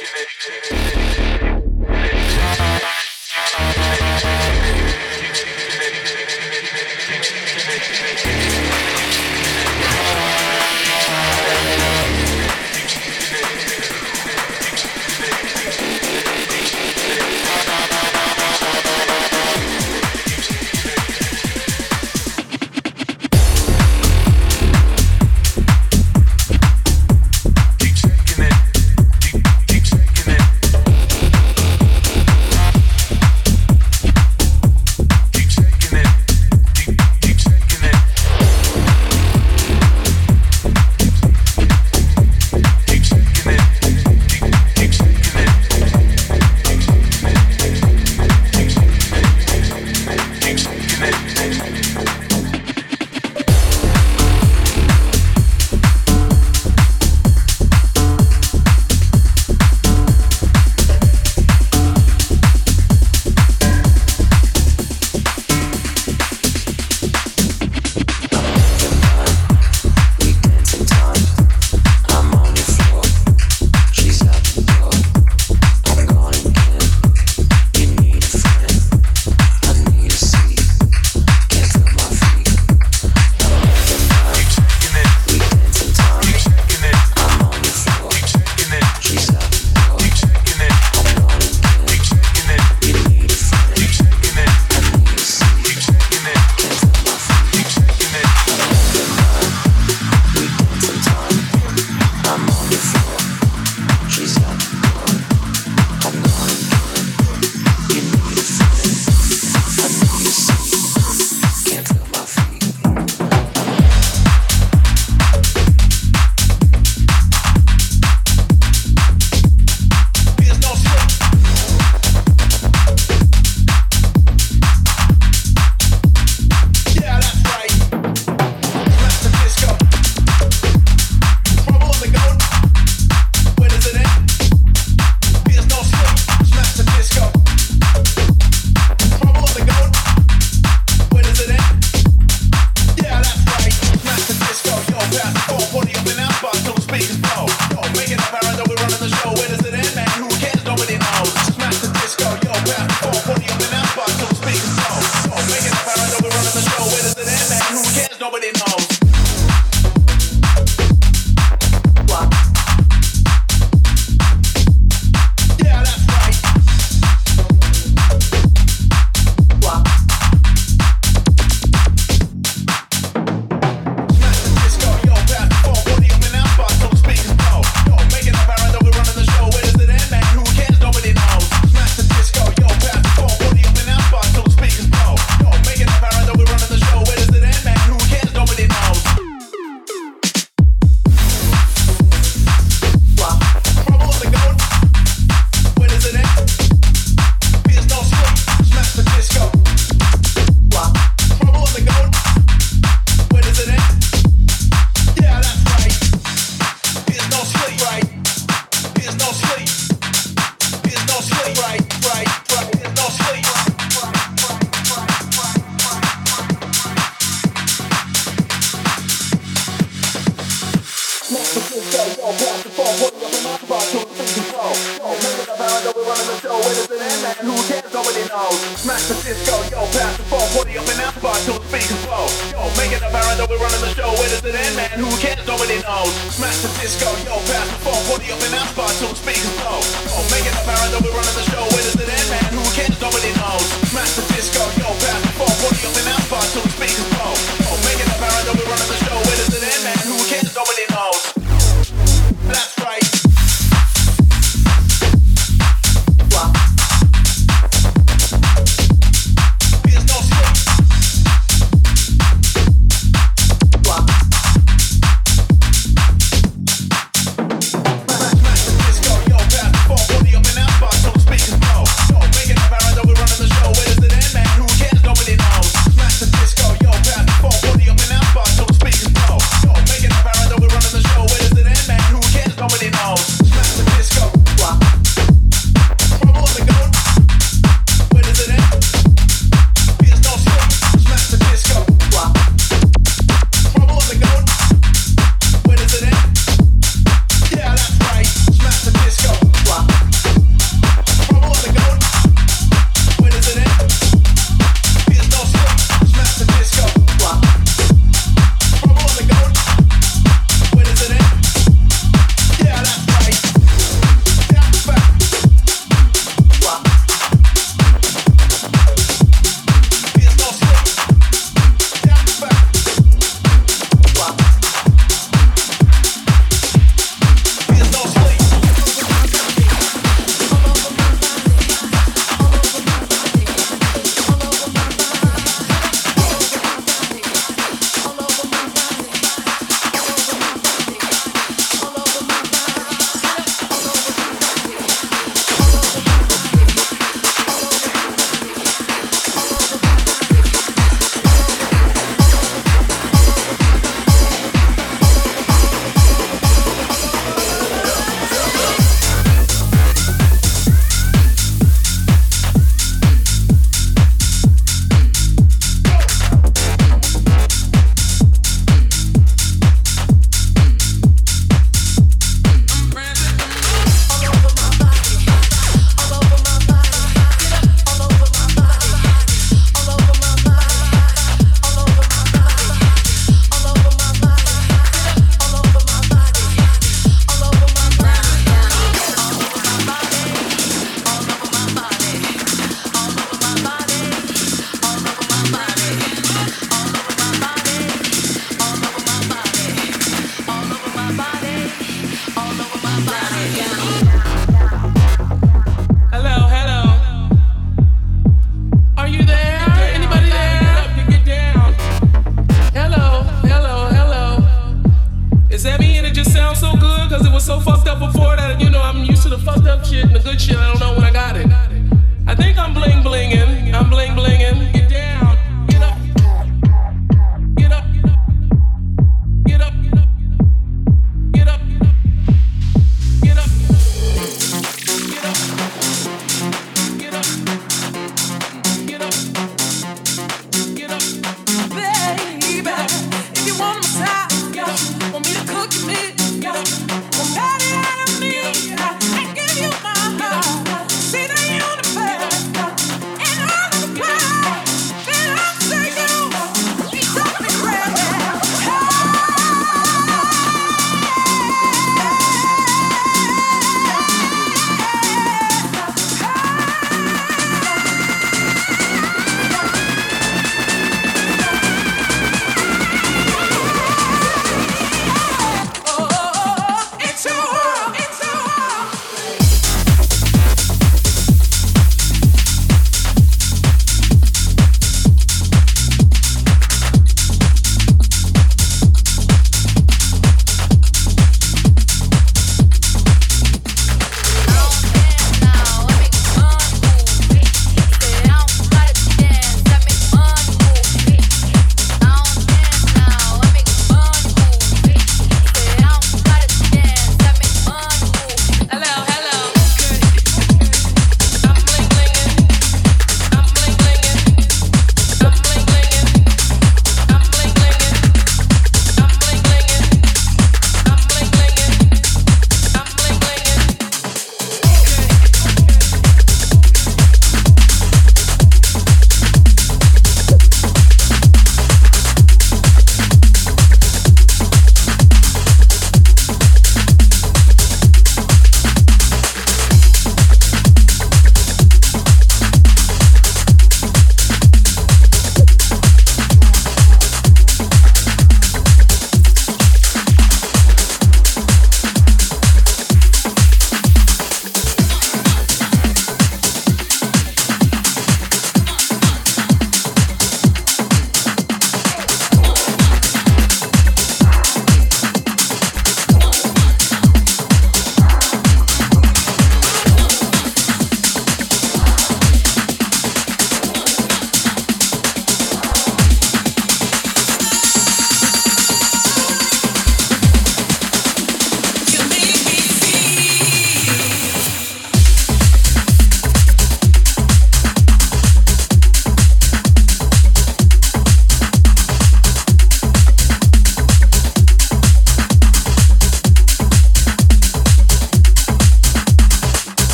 Keep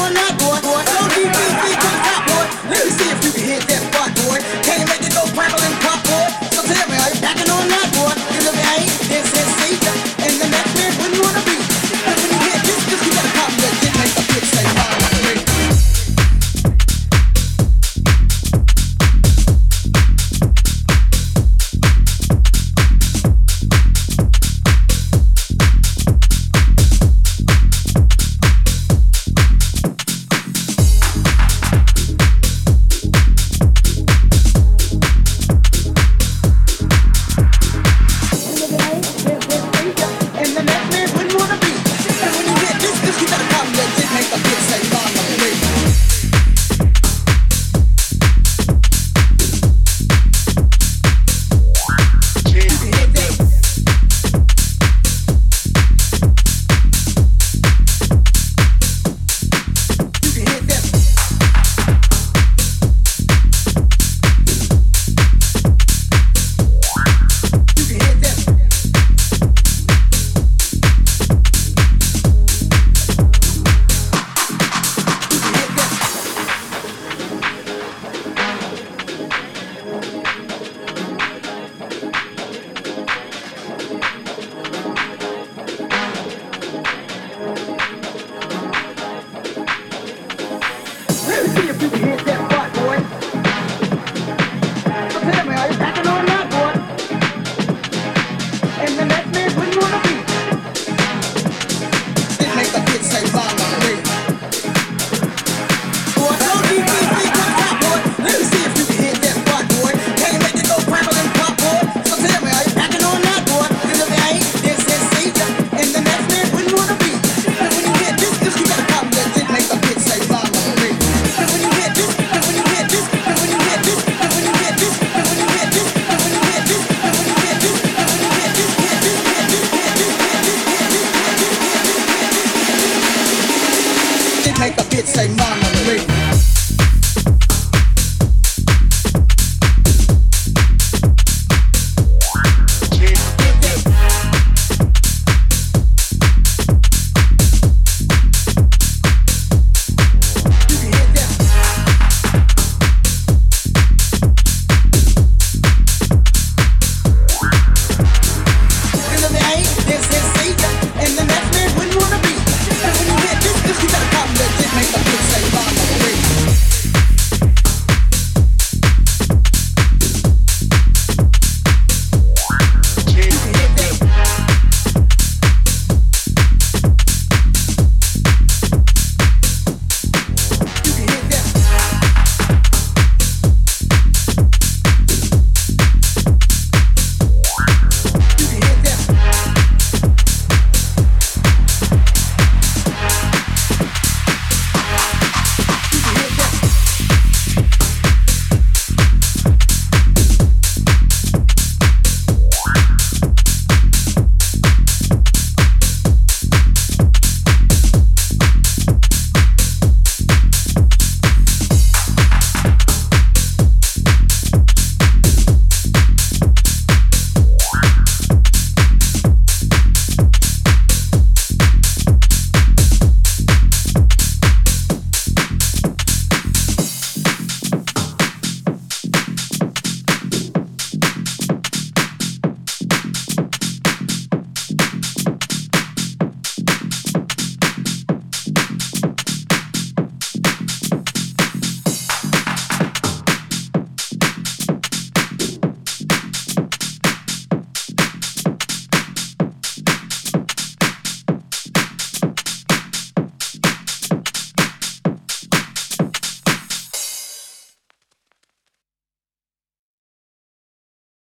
will not make a bitch say mama me.